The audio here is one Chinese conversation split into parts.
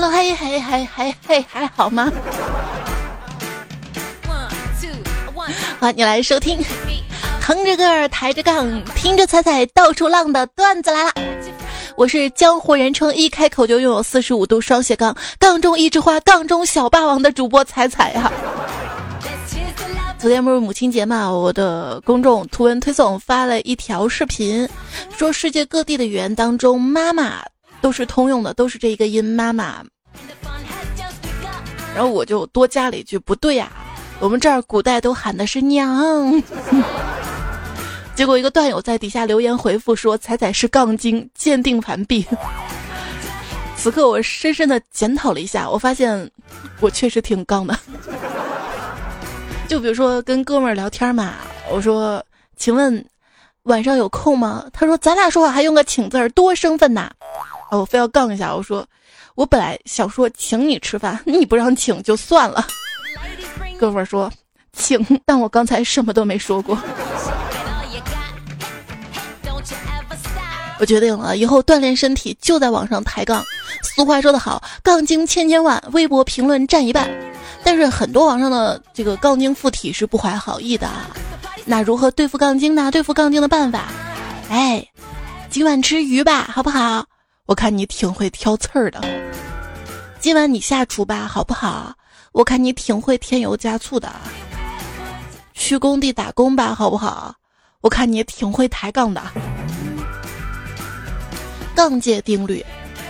Hello，嘿嘿嘿嘿嘿，还好吗？好，你来收听，横着个儿抬着杠，听着彩彩到处浪的段子来了。我是江湖人称一开口就拥有四十五度双斜杠，杠中一枝花，杠中小霸王的主播彩彩呀。昨天不是母亲节嘛，我的公众图文推送发了一条视频，说世界各地的语言当中，妈妈都是通用的，都是这一个音妈妈。然后我就多加了一句，不对呀。我们这儿古代都喊的是娘，结果一个段友在底下留言回复说：“彩彩是杠精，鉴定完毕。”此刻我深深的检讨了一下，我发现我确实挺杠的。就比如说跟哥们儿聊天嘛，我说：“请问晚上有空吗？”他说：“咱俩说话还用个请字儿，多生分呐！”我非要杠一下，我说：“我本来想说请你吃饭，你不让请就算了。”哥们儿说：“请，但我刚才什么都没说过。”我决定了，以后锻炼身体就在网上抬杠。俗话说得好，杠精千千万，微博评论占一半。但是很多网上的这个杠精附体是不怀好意的啊。那如何对付杠精呢？对付杠精的办法，哎，今晚吃鱼吧，好不好？我看你挺会挑刺儿的。今晚你下厨吧，好不好？我看你挺会添油加醋的，去工地打工吧，好不好？我看你挺会抬杠的。杠界定律，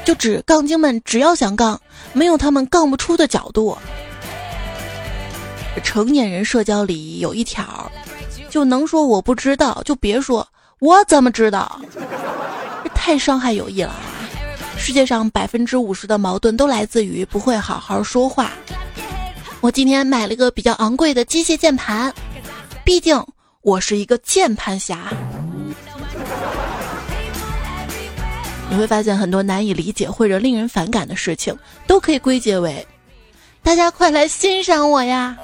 就指杠精们只要想杠，没有他们杠不出的角度。成年人社交里有一条，就能说我不知道，就别说我怎么知道，这太伤害友谊了。世界上百分之五十的矛盾都来自于不会好好说话。我今天买了个比较昂贵的机械键盘，毕竟我是一个键盘侠。你会发现很多难以理解或者令人反感的事情，都可以归结为：大家快来欣赏我呀！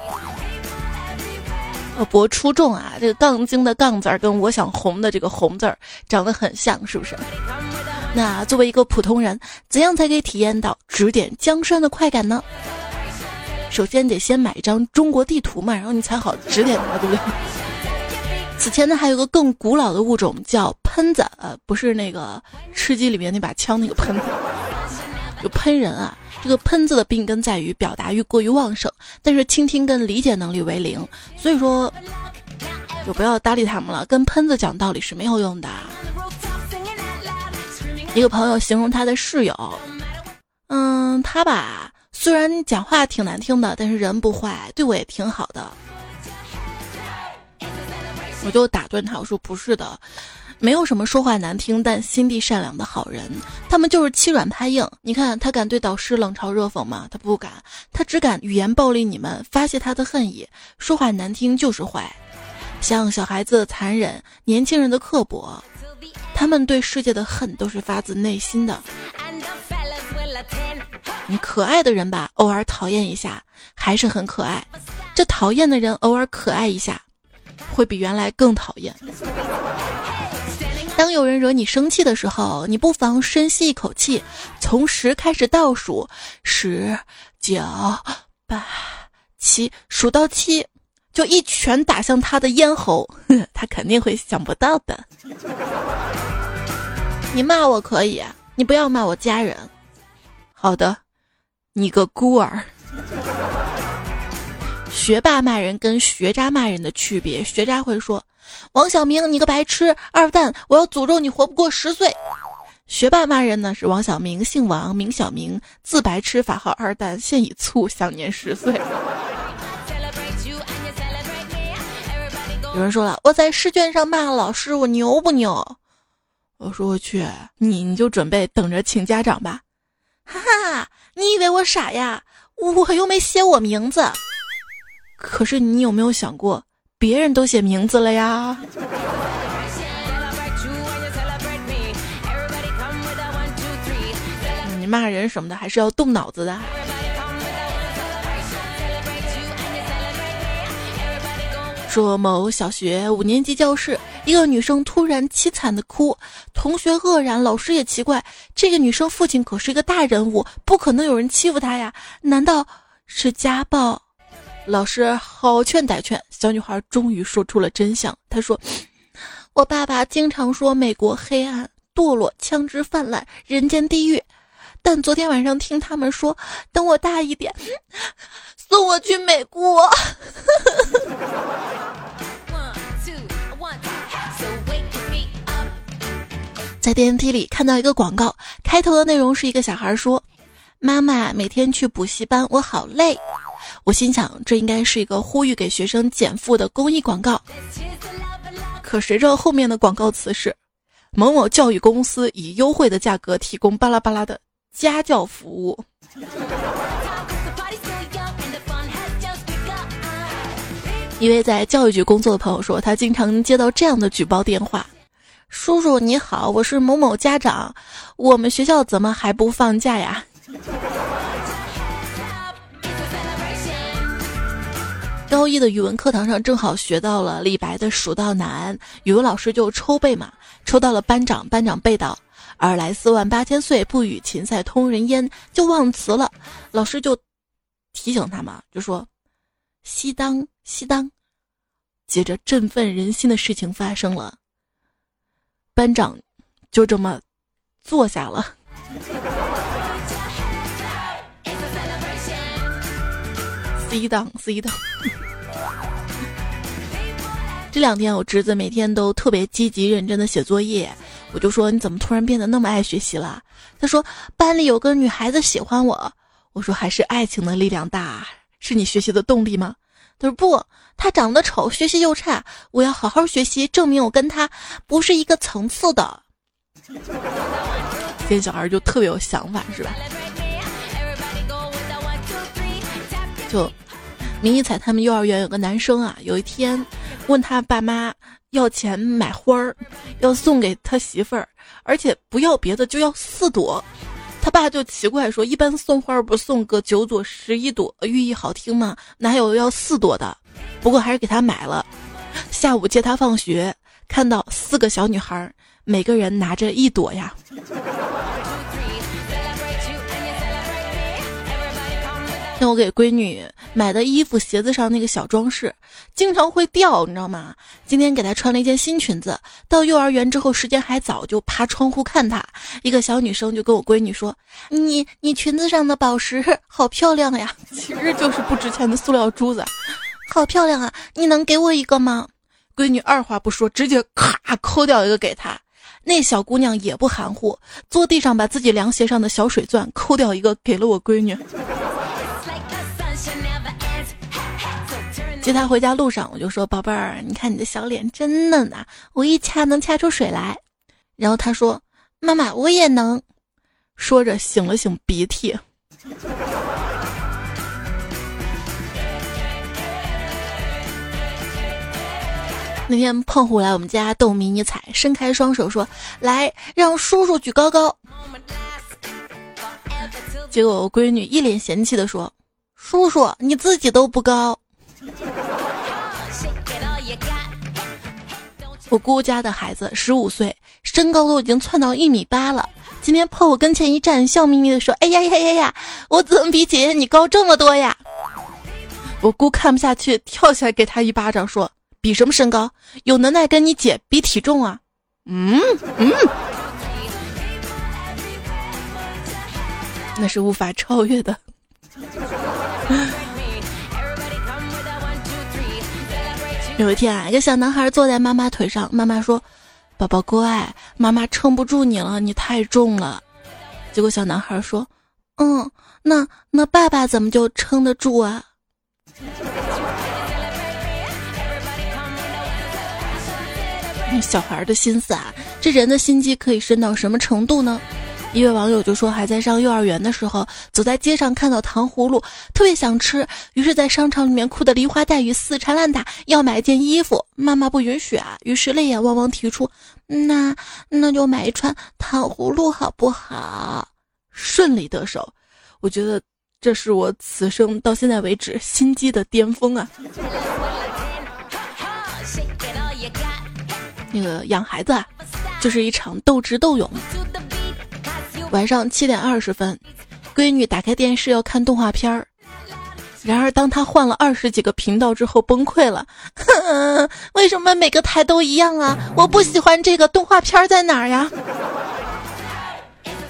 我博出众啊！这个杠精的杠字儿跟我想红的这个红字儿长得很像，是不是？那作为一个普通人，怎样才可以体验到指点江山的快感呢？首先得先买一张中国地图嘛，然后你才好指点他，对不对？此前呢，还有个更古老的物种叫喷子，呃，不是那个吃鸡里面那把枪那个喷子，就喷人啊。这个喷子的病根在于表达欲过于旺盛，但是倾听跟理解能力为零，所以说就不要搭理他们了。跟喷子讲道理是没有用的。一个朋友形容他的室友，嗯，他吧。虽然讲话挺难听的，但是人不坏，对我也挺好的。我就打断他，我说不是的，没有什么说话难听但心地善良的好人，他们就是欺软怕硬。你看他敢对导师冷嘲热讽吗？他不敢，他只敢语言暴力你们，发泄他的恨意。说话难听就是坏，像小孩子的残忍，年轻人的刻薄，他们对世界的恨都是发自内心的。你可爱的人吧，偶尔讨厌一下还是很可爱；这讨厌的人偶尔可爱一下，会比原来更讨厌。当有人惹你生气的时候，你不妨深吸一口气，从十开始倒数，十、九、八、七，数到七，就一拳打向他的咽喉，他肯定会想不到的。你骂我可以，你不要骂我家人。好的。你个孤儿！学霸骂人跟学渣骂人的区别，学渣会说：“王小明，你个白痴二蛋，我要诅咒你活不过十岁。”学霸骂人呢是王小明，姓王，名小明，字白痴，法号二蛋，现已卒，享年十岁。有人说了，我在试卷上骂老师，我牛不牛？我说我去，你你就准备等着请家长吧。哈哈，你以为我傻呀？我又没写我名字。可是你有没有想过，别人都写名字了呀？你骂人什么的，还是要动脑子的。说某小学五年级教室一个女生突然凄惨的哭，同学愕然，老师也奇怪，这个女生父亲可是一个大人物，不可能有人欺负她呀？难道是家暴？老师好劝歹劝，小女孩终于说出了真相。她说：“我爸爸经常说美国黑暗、堕落、枪支泛滥、人间地狱，但昨天晚上听他们说，等我大一点，送我去美国。”在电梯里看到一个广告，开头的内容是一个小孩说：“妈妈每天去补习班，我好累。”我心想，这应该是一个呼吁给学生减负的公益广告。可谁知道后面的广告词是：某某教育公司以优惠的价格提供巴拉巴拉的家教服务。一位在教育局工作的朋友说，他经常接到这样的举报电话。叔叔你好，我是某某家长，我们学校怎么还不放假呀？高一的语文课堂上正好学到了李白的《蜀道难》，语文老师就抽背嘛，抽到了班长，班长背到“尔来四万八千岁，不与秦塞通人烟”，就忘词了。老师就提醒他嘛，就说：“西当西当。”接着振奋人心的事情发生了。班长就这么坐下了。C 档 C 档。这两天我侄子每天都特别积极认真的写作业，我就说你怎么突然变得那么爱学习了？他说班里有个女孩子喜欢我。我说还是爱情的力量大，是你学习的动力吗？他说不，他长得丑，学习又差，我要好好学习，证明我跟他不是一个层次的。现在小孩就特别有想法，是吧？就，明一彩他们幼儿园有个男生啊，有一天问他爸妈要钱买花儿，要送给他媳妇儿，而且不要别的，就要四朵。他爸就奇怪说：“一般送花不送个九朵、十一朵，寓意好听吗？哪有要四朵的？不过还是给他买了。下午接他放学，看到四个小女孩，每个人拿着一朵呀。”像我给闺女买的衣服、鞋子上那个小装饰，经常会掉，你知道吗？今天给她穿了一件新裙子，到幼儿园之后时间还早，就爬窗户看她。一个小女生就跟我闺女说：“你你裙子上的宝石好漂亮呀！” 其实就是不值钱的塑料珠子，好漂亮啊！你能给我一个吗？闺女二话不说，直接咔抠掉一个给她。那小姑娘也不含糊，坐地上把自己凉鞋上的小水钻抠掉一个给了我闺女。接他回家路上，我就说：“宝贝儿，你看你的小脸真嫩啊，我一掐能掐出水来。”然后他说：“妈妈，我也能。”说着擤了擤鼻涕。那天胖虎来我们家逗迷你彩，伸开双手说：“来，让叔叔举高高。”结果我闺女一脸嫌弃的说：“叔叔你自己都不高。” 我姑家的孩子十五岁，身高都已经窜到一米八了。今天泡我跟前一站，笑眯眯的说：“哎呀呀呀呀，我怎么比姐姐你高这么多呀？”我姑看不下去，跳起来给他一巴掌，说：“比什么身高？有能耐跟你姐比体重啊？”嗯嗯，那是无法超越的。有一天啊，一个小男孩坐在妈妈腿上，妈妈说：“宝宝乖，妈妈撑不住你了，你太重了。”结果小男孩说：“嗯，那那爸爸怎么就撑得住啊？”小孩的心思啊，这人的心机可以深到什么程度呢？一位网友就说，还在上幼儿园的时候，走在街上看到糖葫芦，特别想吃，于是，在商场里面哭得梨花带雨、死缠烂打，要买件衣服，妈妈不允许啊，于是泪眼汪汪提出，那那就买一串糖葫芦好不好？顺利得手，我觉得这是我此生到现在为止心机的巅峰啊！那个养孩子啊，就是一场斗智斗勇。晚上七点二十分，闺女打开电视要看动画片儿，然而当她换了二十几个频道之后崩溃了。为什么每个台都一样啊？我不喜欢这个动画片在哪儿呀？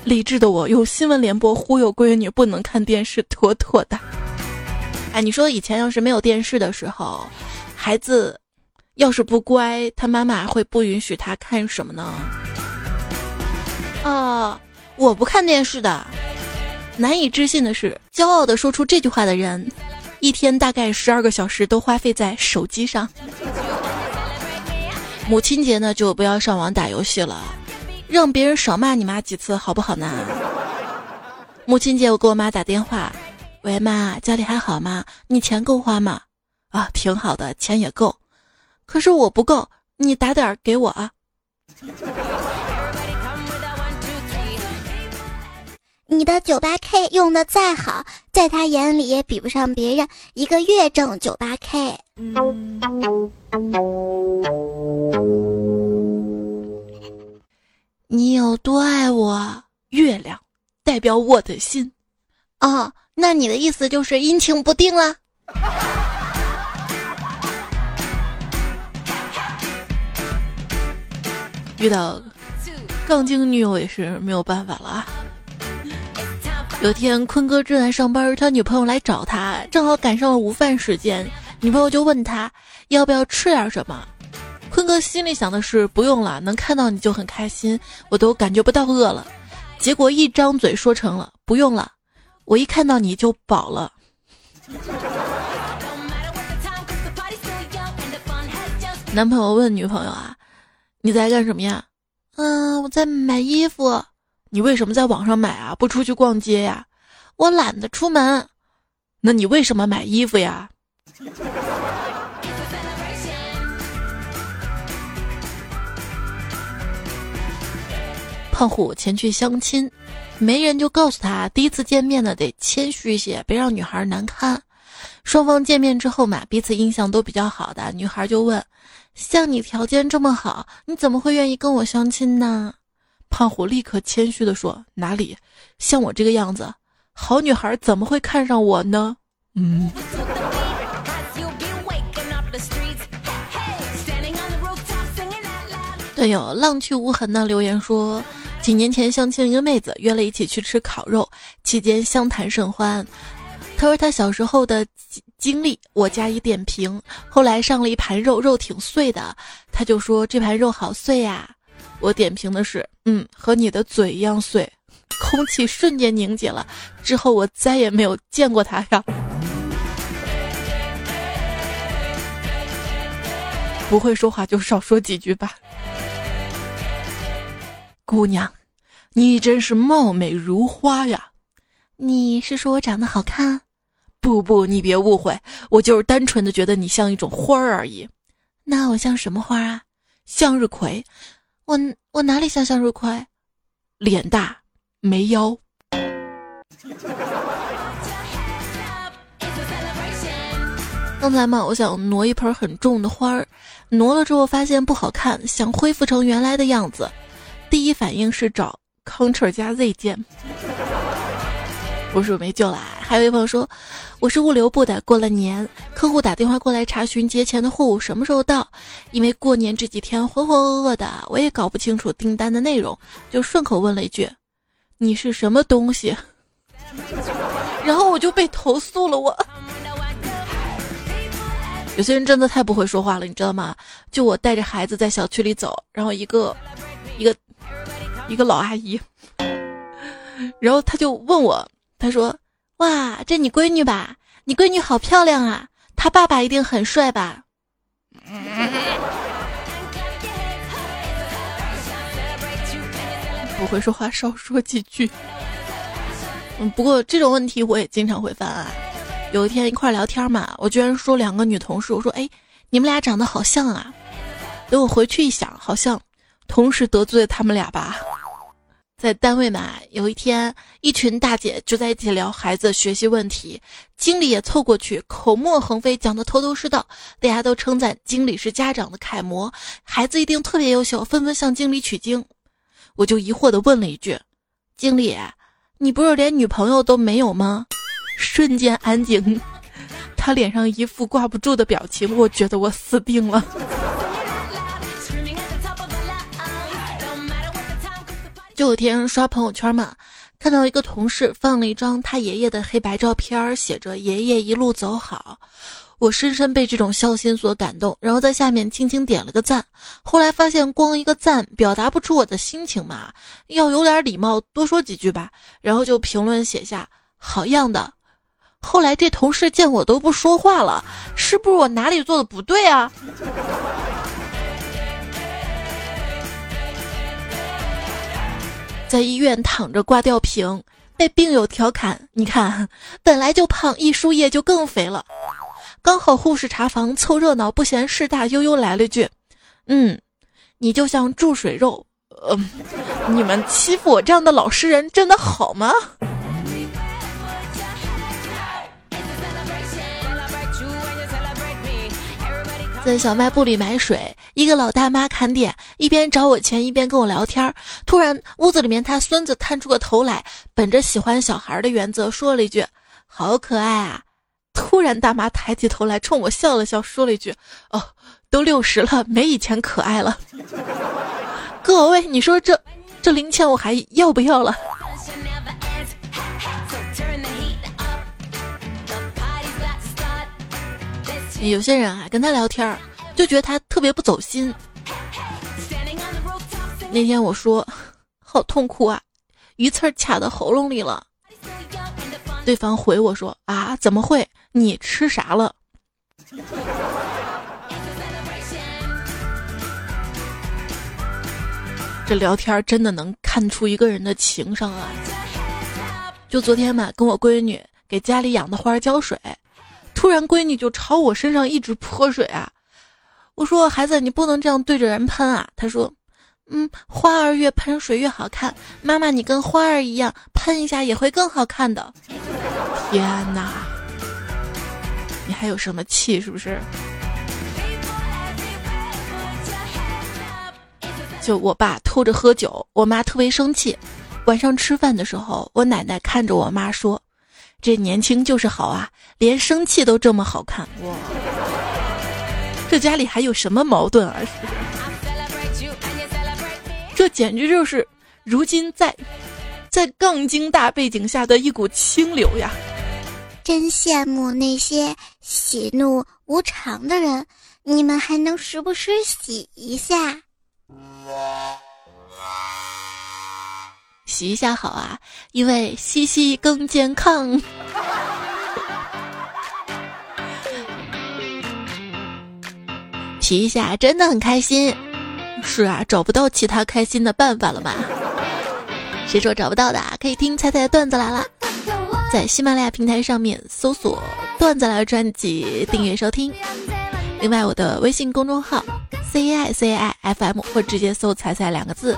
理智的我用新闻联播忽悠闺女不能看电视，妥妥的。哎，你说以前要是没有电视的时候，孩子要是不乖，他妈妈会不允许他看什么呢？啊，我不看电视的。难以置信的是，骄傲的说出这句话的人，一天大概十二个小时都花费在手机上。母亲节呢，就不要上网打游戏了。让别人少骂你妈几次好不好呢？母亲节我给我妈打电话，喂妈，家里还好吗？你钱够花吗？啊，挺好的，钱也够，可是我不够，你打点给我啊。你的九八 K 用的再好，在他眼里也比不上别人一个月挣九八 K。你有多爱我？月亮代表我的心。哦，那你的意思就是阴晴不定了。遇到杠精女友也是没有办法了啊。有天坤哥正在上班，他女朋友来找他，正好赶上了午饭时间，女朋友就问他要不要吃点什么。坤哥心里想的是不用了，能看到你就很开心，我都感觉不到饿了。结果一张嘴说成了不用了，我一看到你就饱了。男朋友问女朋友啊，你在干什么呀？嗯，我在买衣服。你为什么在网上买啊？不出去逛街呀？我懒得出门。那你为什么买衣服呀？胖虎前去相亲，媒人就告诉他，第一次见面呢得谦虚一些，别让女孩难堪。双方见面之后嘛，彼此印象都比较好的，女孩就问：“像你条件这么好，你怎么会愿意跟我相亲呢？”胖虎立刻谦虚地说：“哪里，像我这个样子，好女孩怎么会看上我呢？”嗯。队友浪去无痕的留言说。几年前相亲一个妹子，约了一起去吃烤肉，期间相谈甚欢。他说他小时候的经历，我加以点评。后来上了一盘肉，肉挺碎的，他就说这盘肉好碎呀。我点评的是，嗯，和你的嘴一样碎。空气瞬间凝结了。之后我再也没有见过他呀。不会说话就少说几句吧。姑娘，你真是貌美如花呀！你是说我长得好看？不不，你别误会，我就是单纯的觉得你像一种花儿而已。那我像什么花啊？向日葵。我我哪里像向日葵？脸大，没腰。刚才嘛，我想挪一盆很重的花儿，挪了之后发现不好看，想恢复成原来的样子。第一反应是找 Ctrl 加 Z 键，不是没救了。还有一朋友说，我是物流部的，过了年，客户打电话过来查询节前的货物什么时候到，因为过年这几天浑浑噩噩的，我也搞不清楚订单的内容，就顺口问了一句：“你是什么东西？” 然后我就被投诉了。我有些人真的太不会说话了，你知道吗？就我带着孩子在小区里走，然后一个一个。一个老阿姨，然后他就问我，他说：“哇，这你闺女吧？你闺女好漂亮啊！她爸爸一定很帅吧？”不会说话，少说几句。嗯，不过这种问题我也经常会犯啊。有一天一块聊天嘛，我居然说两个女同事，我说：“哎，你们俩长得好像啊。”等我回去一想，好像。同时得罪他们俩吧，在单位嘛，有一天，一群大姐就在一起聊孩子学习问题，经理也凑过去，口沫横飞，讲的头头是道，大家都称赞经理是家长的楷模，孩子一定特别优秀，纷纷向经理取经。我就疑惑的问了一句：“经理，你不是连女朋友都没有吗？”瞬间安静，他脸上一副挂不住的表情，我觉得我死定了。就有天刷朋友圈嘛，看到一个同事放了一张他爷爷的黑白照片，写着“爷爷一路走好”，我深深被这种孝心所感动，然后在下面轻轻点了个赞。后来发现光一个赞表达不出我的心情嘛，要有点礼貌，多说几句吧。然后就评论写下“好样的”。后来这同事见我都不说话了，是不是我哪里做的不对啊？在医院躺着挂吊瓶，被病友调侃：“你看，本来就胖，一输液就更肥了。”刚好护士查房凑热闹，不嫌事大，悠悠来了句：“嗯，你就像注水肉。”呃，你们欺负我这样的老实人，真的好吗？在小卖部里买水，一个老大妈看店，一边找我钱，一边跟我聊天。突然，屋子里面他孙子探出个头来，本着喜欢小孩的原则，说了一句：“好可爱啊！”突然，大妈抬起头来，冲我笑了笑，说了一句：“哦，都六十了，没以前可爱了。”各位，你说这这零钱我还要不要了？有些人啊，跟他聊天儿，就觉得他特别不走心。那天我说，好痛苦啊，鱼刺卡到喉咙里了。对方回我说啊，怎么会？你吃啥了？这聊天真的能看出一个人的情商啊！就昨天嘛，跟我闺女给家里养的花浇水。突然，闺女就朝我身上一直泼水啊！我说：“孩子，你不能这样对着人喷啊！”她说：“嗯，花儿越喷水越好看。妈妈，你跟花儿一样，喷一下也会更好看的。”天哪！你还有什么气？是不是？就我爸偷着喝酒，我妈特别生气。晚上吃饭的时候，我奶奶看着我妈说。这年轻就是好啊，连生气都这么好看哇！这家里还有什么矛盾啊？这简直就是如今在在杠精大背景下的一股清流呀！真羡慕那些喜怒无常的人，你们还能时不时洗一下。洗一下好啊，因为洗洗更健康。洗一下真的很开心，是啊，找不到其他开心的办法了嘛？谁说找不到的？可以听彩彩的段子来了，在喜马拉雅平台上面搜索“段子来了”专辑订阅收听。另外，我的微信公众号 C I C I F M 或直接搜“彩彩”两个字。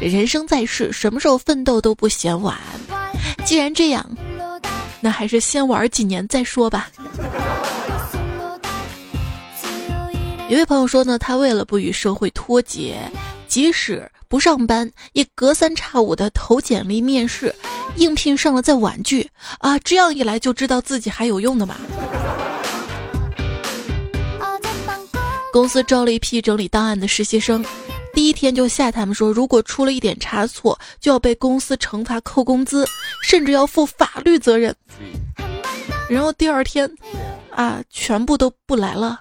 人生在世，什么时候奋斗都不嫌晚。既然这样，那还是先玩几年再说吧。有位朋友说呢，他为了不与社会脱节，即使不上班，也隔三差五的投简历面试，应聘上了再婉拒啊，这样一来就知道自己还有用的嘛。公司招了一批整理档案的实习生。第一天就吓他们说，如果出了一点差错，就要被公司惩罚扣工资，甚至要负法律责任。然后第二天，啊，全部都不来了。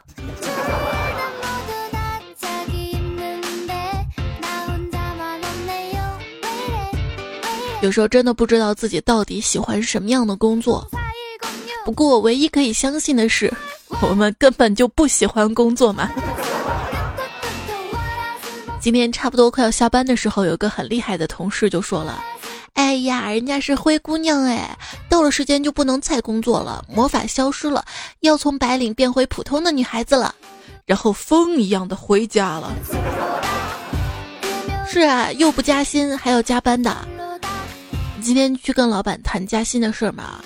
有时候真的不知道自己到底喜欢什么样的工作。不过唯一可以相信的是，我们根本就不喜欢工作嘛。今天差不多快要下班的时候，有个很厉害的同事就说了：“哎呀，人家是灰姑娘哎，到了时间就不能再工作了，魔法消失了，要从白领变回普通的女孩子了，然后风一样的回家了。”是啊，又不加薪还要加班的。今天去跟老板谈加薪的事儿嘛，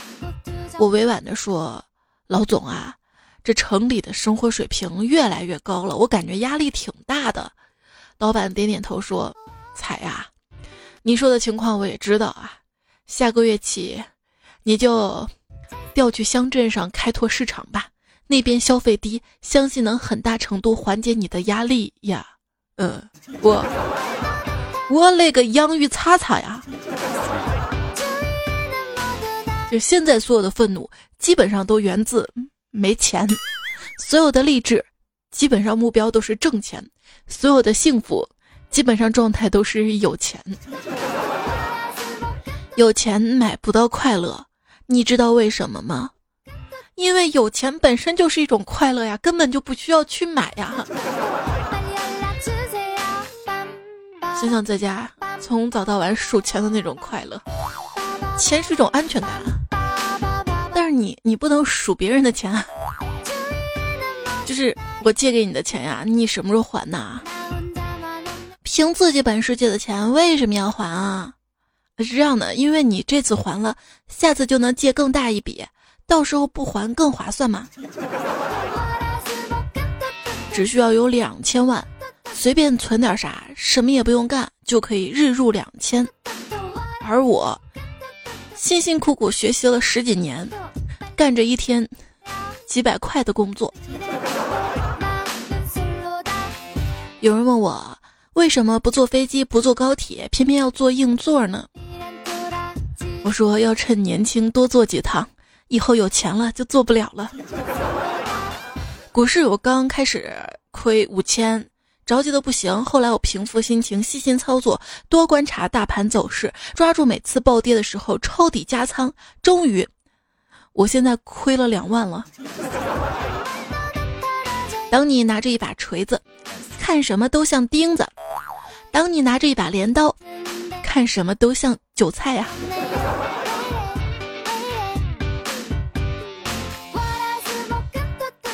我委婉的说：“老总啊，这城里的生活水平越来越高了，我感觉压力挺大的。”老板点点头说：“彩呀，你说的情况我也知道啊。下个月起，你就调去乡镇上开拓市场吧，那边消费低，相信能很大程度缓解你的压力呀。”嗯，我我勒个洋芋擦擦呀！就现在所有的愤怒，基本上都源自没钱；所有的励志，基本上目标都是挣钱；所有的幸福，基本上状态都是有钱。有钱买不到快乐，你知道为什么吗？因为有钱本身就是一种快乐呀，根本就不需要去买呀。想想在家从早到晚数钱的那种快乐。钱是一种安全感，但是你你不能数别人的钱，就是我借给你的钱呀，你什么时候还呐？凭自己本事借的钱为什么要还啊？是这样的，因为你这次还了，下次就能借更大一笔，到时候不还更划算嘛。只需要有两千万，随便存点啥，什么也不用干，就可以日入两千，而我。辛辛苦苦学习了十几年，干着一天几百块的工作。有人问我为什么不坐飞机不坐高铁，偏偏要坐硬座呢？我说要趁年轻多坐几趟，以后有钱了就坐不了了。股市我刚开始亏五千。着急的不行，后来我平复心情，细心操作，多观察大盘走势，抓住每次暴跌的时候抄底加仓，终于，我现在亏了两万了。当你拿着一把锤子，看什么都像钉子；当你拿着一把镰刀，看什么都像韭菜呀。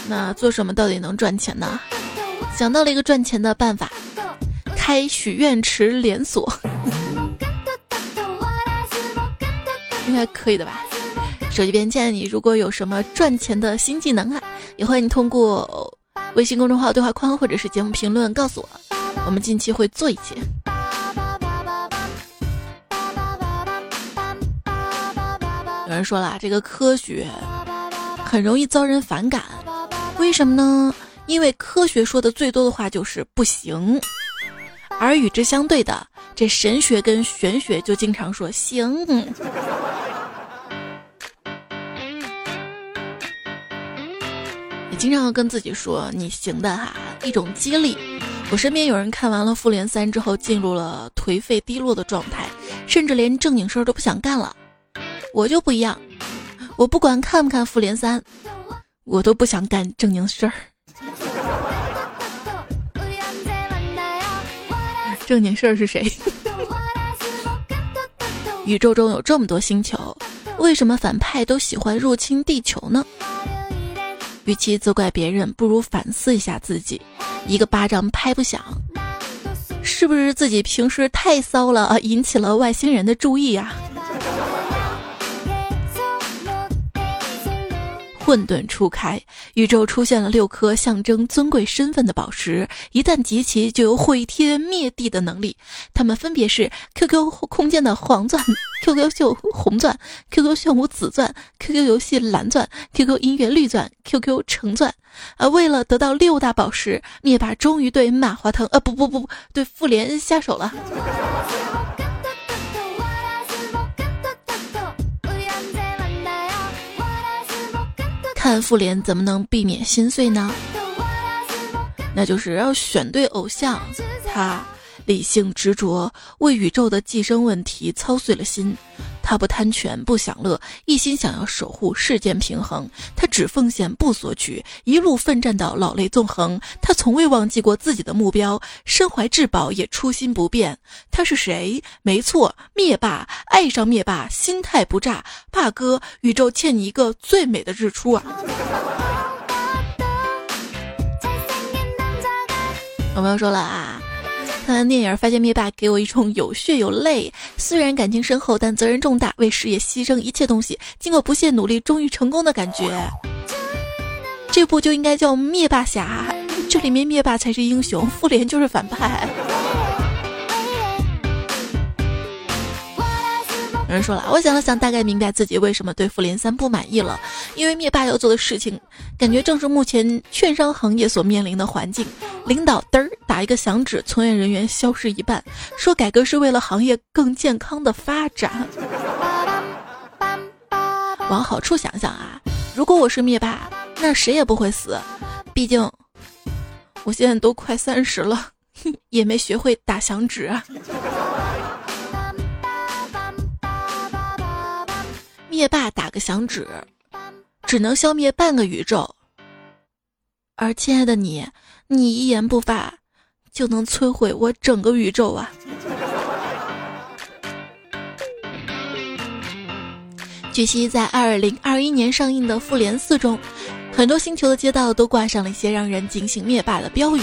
那做什么到底能赚钱呢？想到了一个赚钱的办法，开许愿池连锁，应该可以的吧？手机边见你，如果有什么赚钱的新技能啊，也欢迎通过微信公众号对话框或者是节目评论告诉我，我们近期会做一期。有人说了，这个科学很容易遭人反感，为什么呢？因为科学说的最多的话就是不行，而与之相对的，这神学跟玄学就经常说行。经常跟自己说你行的哈，一种激励。我身边有人看完了《复联三》之后，进入了颓废低落的状态，甚至连正经事儿都不想干了。我就不一样，我不管看不看《复联三》，我都不想干正经事儿。正经事儿是谁？宇宙中有这么多星球，为什么反派都喜欢入侵地球呢？与其责怪别人，不如反思一下自己。一个巴掌拍不响，是不是自己平时太骚了，引起了外星人的注意呀？混沌初开，宇宙出现了六颗象征尊贵身份的宝石，一旦集齐，就有毁天灭地的能力。它们分别是 QQ 空间的黄钻、QQ 秀红钻、QQ 炫舞紫钻、QQ 游戏蓝钻、QQ 音乐绿钻、QQ 橙钻。啊为了得到六大宝石，灭霸终于对马化腾，呃，不不不不对复联下手了。看复联怎么能避免心碎呢？那就是要选对偶像，他理性执着，为宇宙的寄生问题操碎了心。他不贪权不享乐，一心想要守护世间平衡。他只奉献不索取，一路奋战到老泪纵横。他从未忘记过自己的目标，身怀至宝也初心不变。他是谁？没错，灭霸。爱上灭霸，心态不炸。霸哥，宇宙欠你一个最美的日出啊！有朋友说了啊。看完电影，发现灭霸给我一种有血有泪，虽然感情深厚，但责任重大，为事业牺牲一切东西，经过不懈努力，终于成功的感觉。这部就应该叫灭霸侠，这里面灭霸才是英雄，复联就是反派。人说了，我想了想，大概明白自己为什么对复联三不满意了，因为灭霸要做的事情，感觉正是目前券商行业所面临的环境。领导嘚儿打一个响指，从业人员消失一半，说改革是为了行业更健康的发展。往好处想想啊，如果我是灭霸，那谁也不会死，毕竟我现在都快三十了，也没学会打响指啊。灭霸打个响指，只能消灭半个宇宙。而亲爱的你，你一言不发，就能摧毁我整个宇宙啊！据悉，在二零二一年上映的《复联四》中，很多星球的街道都挂上了一些让人警醒灭霸的标语。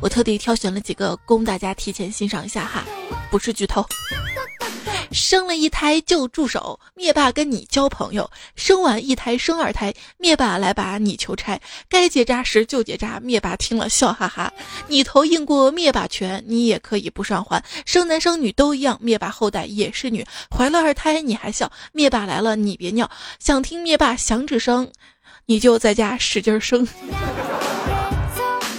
我特地挑选了几个供大家提前欣赏一下哈，不是剧透。生了一胎就住手，灭霸跟你交朋友；生完一胎生二胎，灭霸来把你求拆。该结扎时就结扎，灭霸听了笑哈哈。你头硬过灭霸拳，你也可以不上环。生男生女都一样，灭霸后代也是女。怀了二胎你还笑，灭霸来了你别尿。想听灭霸响指声，你就在家使劲生。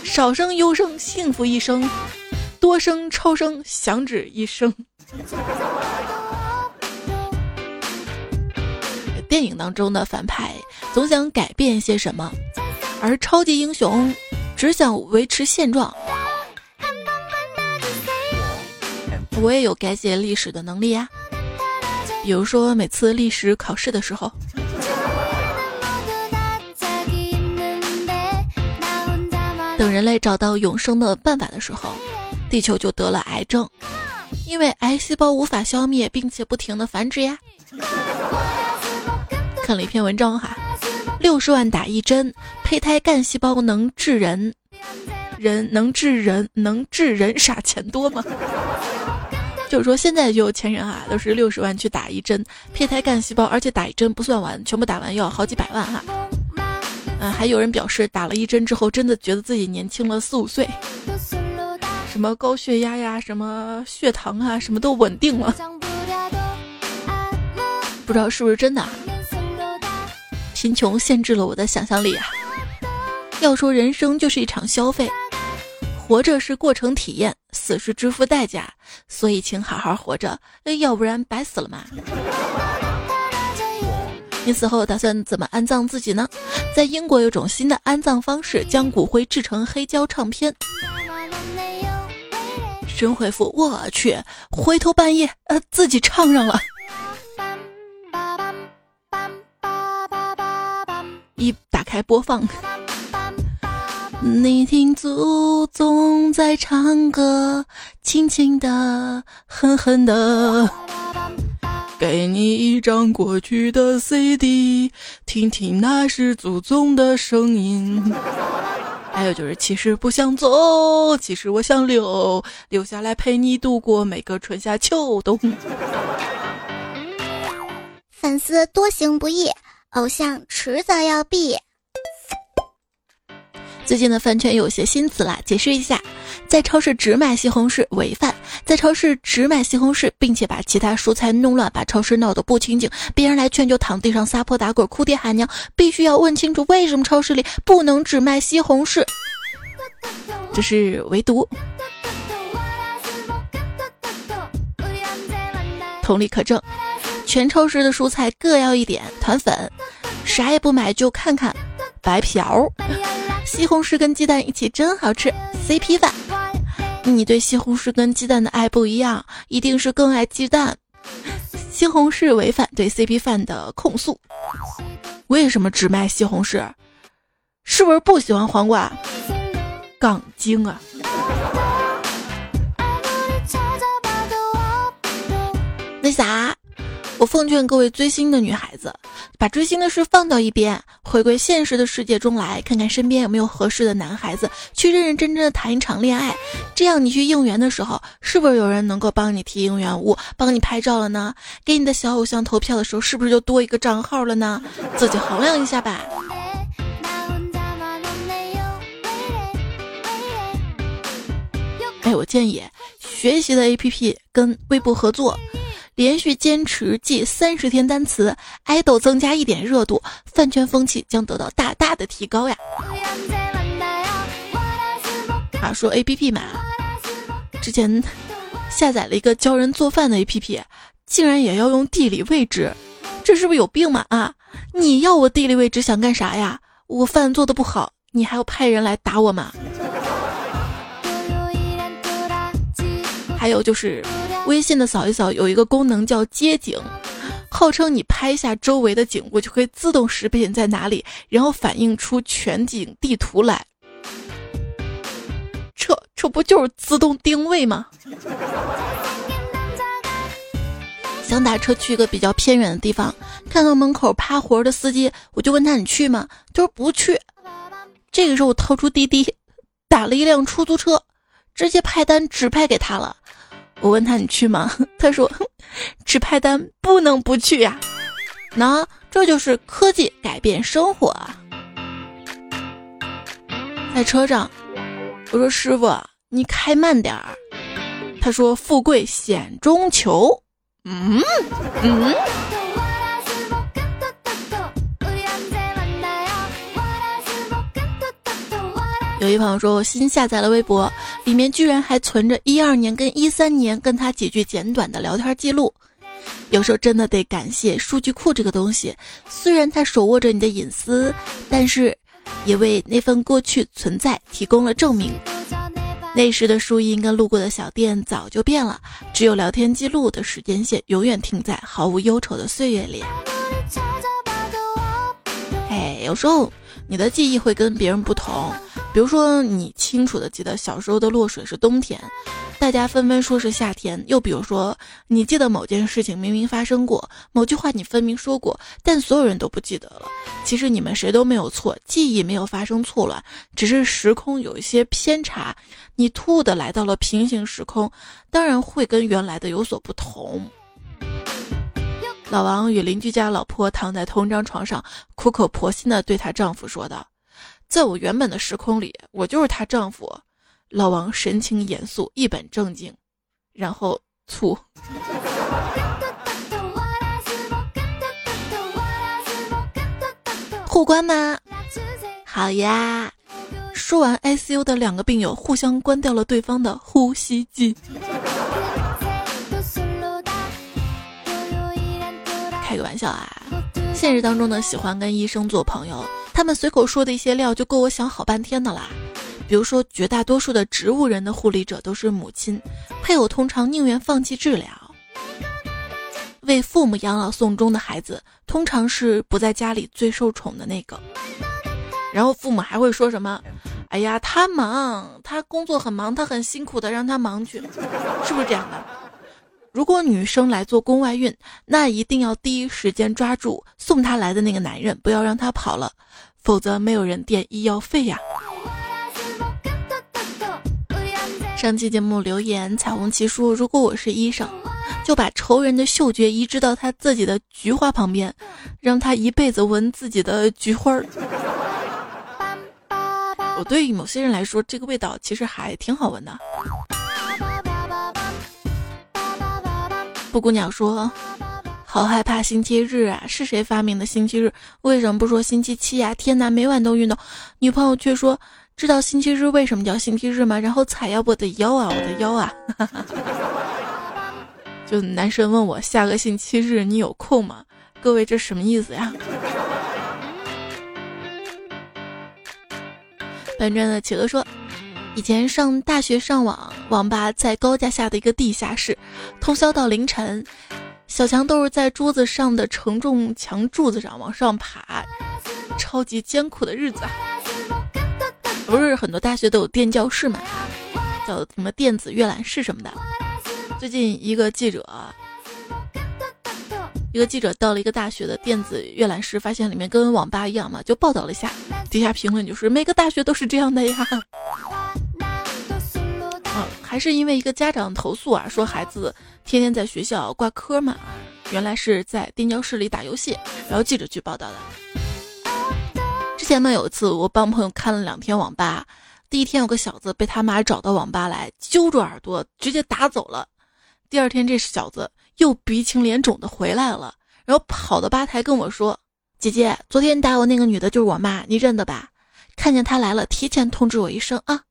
少生优生幸福一生，多生超生响指一声。电影当中的反派总想改变些什么，而超级英雄只想维持现状。我也有改写历史的能力呀，比如说每次历史考试的时候，等人类找到永生的办法的时候，地球就得了癌症，因为癌细胞无法消灭，并且不停的繁殖呀。看了一篇文章哈，六十万打一针，胚胎干细胞能治人，人能治人，能治人傻钱多吗？就是说现在有钱人啊，都是六十万去打一针胚胎干细胞，而且打一针不算完，全部打完要好几百万哈。嗯，还有人表示打了一针之后，真的觉得自己年轻了四五岁，什么高血压呀，什么血糖啊，什么都稳定了，不知道是不是真的啊。贫穷限制了我的想象力啊！要说人生就是一场消费，活着是过程体验，死是支付代价，所以请好好活着，要不然白死了嘛。你死后打算怎么安葬自己呢？在英国有种新的安葬方式，将骨灰制成黑胶唱片。神回复：我去，回头半夜呃自己唱上了。一打开播放，你听祖宗在唱歌，轻轻的，狠狠的。给你一张过去的 CD，听听那是祖宗的声音。还有就是，其实不想走，其实我想留，留下来陪你度过每个春夏秋冬。粉丝多行不义。偶像迟早要毙。最近的饭圈有些新词啦，解释一下：在超市只买西红柿违饭；在超市只买西红柿，并且把其他蔬菜弄乱，把超市闹得不清净，别人来劝就躺地上撒泼打滚，哭爹喊娘。必须要问清楚为什么超市里不能只卖西红柿。这是唯独。同理可证。全超市的蔬菜各要一点团粉，啥也不买就看看白嫖。西红柿跟鸡蛋一起真好吃，CP 饭。你对西红柿跟鸡蛋的爱不一样，一定是更爱鸡蛋。西红柿违反对 CP 饭的控诉。为什么只卖西红柿？是不是不喜欢黄瓜？杠精啊！那啥？我奉劝各位追星的女孩子，把追星的事放到一边，回归现实的世界中来，看看身边有没有合适的男孩子，去认认真真的谈一场恋爱。这样你去应援的时候，是不是有人能够帮你提应援物，帮你拍照了呢？给你的小偶像投票的时候，是不是就多一个账号了呢？自己衡量一下吧。哎，我建议学习的 APP 跟微博合作，连续坚持记三十天单词，爱豆增加一点热度，饭圈风气将得到大大的提高呀。啊，说 APP 嘛，之前下载了一个教人做饭的 APP，竟然也要用地理位置，这是不是有病嘛？啊，你要我地理位置想干啥呀？我饭做的不好，你还要派人来打我吗？还有就是，微信的扫一扫有一个功能叫街景，号称你拍下周围的景物就可以自动识别你在哪里，然后反映出全景地图来。这这不就是自动定位吗？想打车去一个比较偏远的地方，看到门口趴活的司机，我就问他你去吗？他说不去。这个时候我掏出滴滴，打了一辆出租车，直接派单指派给他了。我问他你去吗？他说只派单不能不去呀。那这就是科技改变生活啊。在车上，我说师傅你开慢点儿。他说富贵险中求。嗯嗯。有一朋友说，我新下载了微博，里面居然还存着一二年跟一三年跟他几句简短的聊天记录。有时候真的得感谢数据库这个东西，虽然它手握着你的隐私，但是也为那份过去存在提供了证明。那时的树荫跟路过的小店早就变了，只有聊天记录的时间线永远停在毫无忧愁的岁月里。哎，有时候你的记忆会跟别人不同。比如说，你清楚的记得小时候的落水是冬天，大家纷纷说是夏天。又比如说，你记得某件事情明明发生过，某句话你分明说过，但所有人都不记得了。其实你们谁都没有错，记忆没有发生错乱，只是时空有一些偏差。你突兀的来到了平行时空，当然会跟原来的有所不同。老王与邻居家老婆躺在同一张床上，苦口婆心的对她丈夫说道。在我原本的时空里，我就是她丈夫。老王神情严肃，一本正经，然后醋。互关吗？好呀。说完，ICU 的两个病友互相关掉了对方的呼吸机。开个玩笑啊！现实当中呢，喜欢跟医生做朋友。他们随口说的一些料就够我想好半天的啦，比如说绝大多数的植物人的护理者都是母亲，配偶通常宁愿放弃治疗，为父母养老送终的孩子通常是不在家里最受宠的那个，然后父母还会说什么？哎呀，他忙，他工作很忙，他很辛苦的，让他忙去，是不是这样的？如果女生来做宫外孕，那一定要第一时间抓住送她来的那个男人，不要让他跑了。否则没有人垫医药费呀。上期节目留言，彩虹旗说：“如果我是医生，就把仇人的嗅觉移植到他自己的菊花旁边，让他一辈子闻自己的菊花儿。”我对于某些人来说，这个味道其实还挺好闻的。布谷鸟说。好害怕星期日啊！是谁发明的星期日？为什么不说星期七呀？天哪，每晚都运动，女朋友却说知道星期日为什么叫星期日吗？然后踩要我的腰啊，我的腰啊！就男生问我下个星期日你有空吗？各位这什么意思呀？搬砖的企鹅说，以前上大学上网，网吧在高架下的一个地下室，通宵到凌晨。小强都是在桌子上的承重墙柱子上往上爬，超级艰苦的日子。不是很多大学都有电教室嘛，叫什么电子阅览室什么的。最近一个记者一个记者到了一个大学的电子阅览室，发现里面跟网吧一样嘛，就报道了一下。底下评论就是每个大学都是这样的呀。还是因为一个家长投诉啊，说孩子天天在学校挂科嘛，原来是在电教室里打游戏，然后记者去报道的。之前呢有一次我帮朋友看了两天网吧，第一天有个小子被他妈找到网吧来，揪住耳朵直接打走了。第二天这小子。又鼻青脸肿的回来了，然后跑到吧台跟我说：“姐姐，昨天打我那个女的就是我妈，你认得吧？看见她来了，提前通知我一声啊。”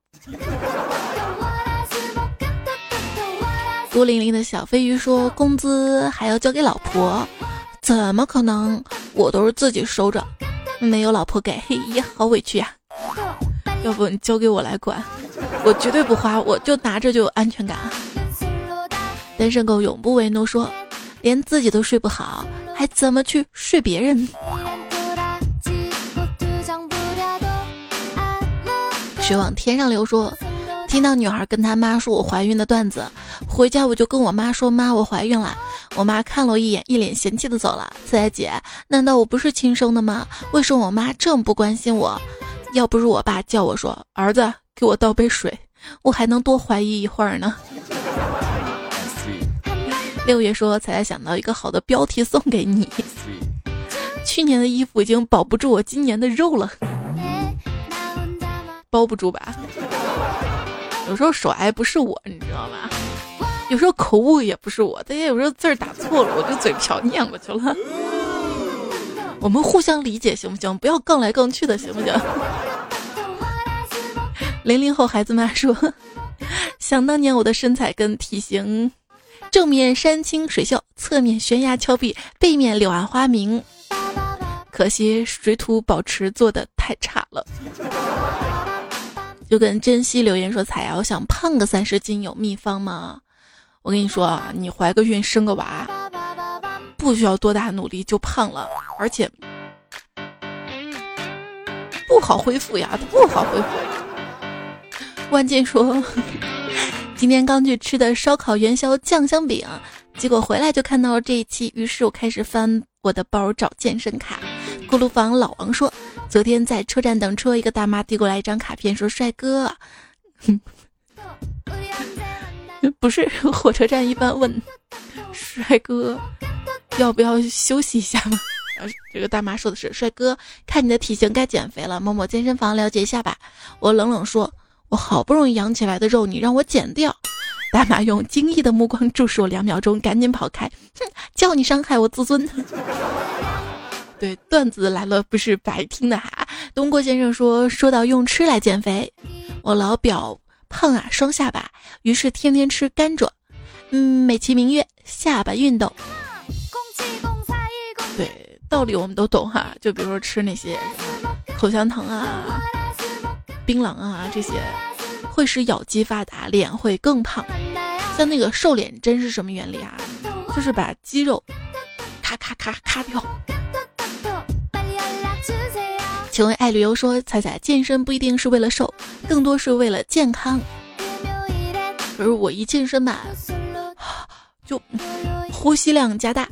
孤零零的小飞鱼说：“工资还要交给老婆，怎么可能？我都是自己收着，没有老婆给，嘿呀，好委屈呀！要不你交给我来管，我绝对不花，我就拿着就有安全感。”单身狗永不为奴，说连自己都睡不好，还怎么去睡别人？水往天上流，说听到女孩跟她妈说我怀孕的段子，回家我就跟我妈说妈我怀孕了，我妈看了我一眼，一脸嫌弃的走了。四仔姐，难道我不是亲生的吗？为什么我妈这么不关心我？要不是我爸叫我说儿子给我倒杯水，我还能多怀疑一会儿呢。六月说：“才才想到一个好的标题送给你。去年的衣服已经保不住我今年的肉了，包不住吧？有时候手癌不是我，你知道吧？有时候口误也不是我，但也有时候字儿打错了，我就嘴瓢念过去了。我们互相理解行不行？不要杠来杠去的，行不行？”零零后孩子们说：“想当年我的身材跟体型。”正面山清水秀，侧面悬崖峭壁，背面柳暗花明。可惜水土保持做的太差了。就跟珍惜留言说：“彩瑶想胖个三十斤，有秘方吗？”我跟你说啊，你怀个孕生个娃，不需要多大努力就胖了，而且不好恢复呀，不好恢复。万剑说。今天刚去吃的烧烤元宵酱香饼，结果回来就看到了这一期，于是我开始翻我的包找健身卡。锅炉房老王说，昨天在车站等车，一个大妈递过来一张卡片，说：“帅哥，不是火车站一般问帅哥要不要休息一下吗？” 这个大妈说的是：“帅哥，看你的体型该减肥了，某某健身房了解一下吧。”我冷冷说。我好不容易养起来的肉，你让我减掉？大妈用惊异的目光注视我两秒钟，赶紧跑开。哼，叫你伤害我自尊。对，段子来了不是白听的哈。东郭先生说，说到用吃来减肥，我老表胖啊，双下巴，于是天天吃甘蔗。嗯，美其名曰下巴运动。对，道理我们都懂哈。就比如说吃那些口香糖啊。槟榔啊，这些会使咬肌发达，脸会更胖。像那个瘦脸针是什么原理啊？就是把肌肉咔咔咔咔掉。请问爱旅游说，彩彩健身不一定是为了瘦，更多是为了健康。可是我一健身吧，就呼吸量加大，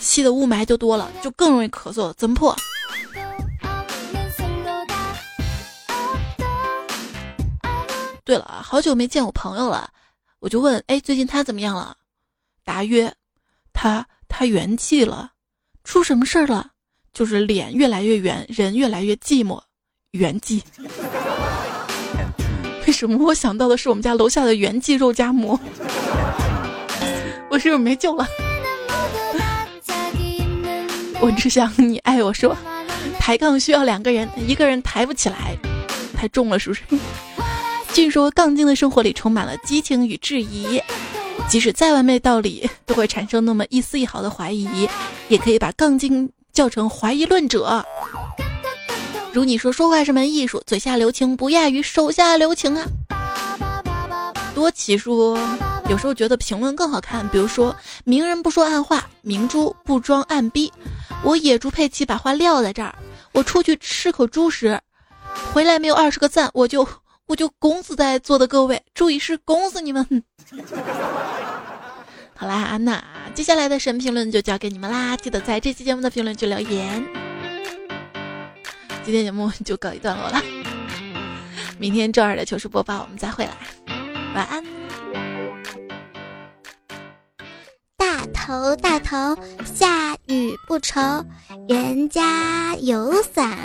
吸的雾霾就多了，就更容易咳嗽，怎么破？对了啊，好久没见我朋友了，我就问，哎，最近他怎么样了？答曰，他他圆寂了，出什么事儿了？就是脸越来越圆，人越来越寂寞，圆寂。为什么我想到的是我们家楼下的圆寂肉夹馍？我是不是没救了？我只想你爱我说，抬杠需要两个人，一个人抬不起来，太重了，是不是？据说杠精的生活里充满了激情与质疑，即使再完美道理，都会产生那么一丝一毫的怀疑，也可以把杠精叫成怀疑论者。如你说，说话是门艺术，嘴下留情不亚于手下留情啊。多奇说，有时候觉得评论更好看，比如说明人不说暗话，明珠不装暗逼。我野猪佩奇把话撂在这儿，我出去吃口猪食，回来没有二十个赞，我就。我就拱死在座的各位，注意是拱死你们。好啦，安娜接下来的神评论就交给你们啦，记得在这期节目的评论区留言。今天节目就告一段落了，明天周二的糗事播报我们再会啦，晚安。大头大头，下雨不愁，人家有伞。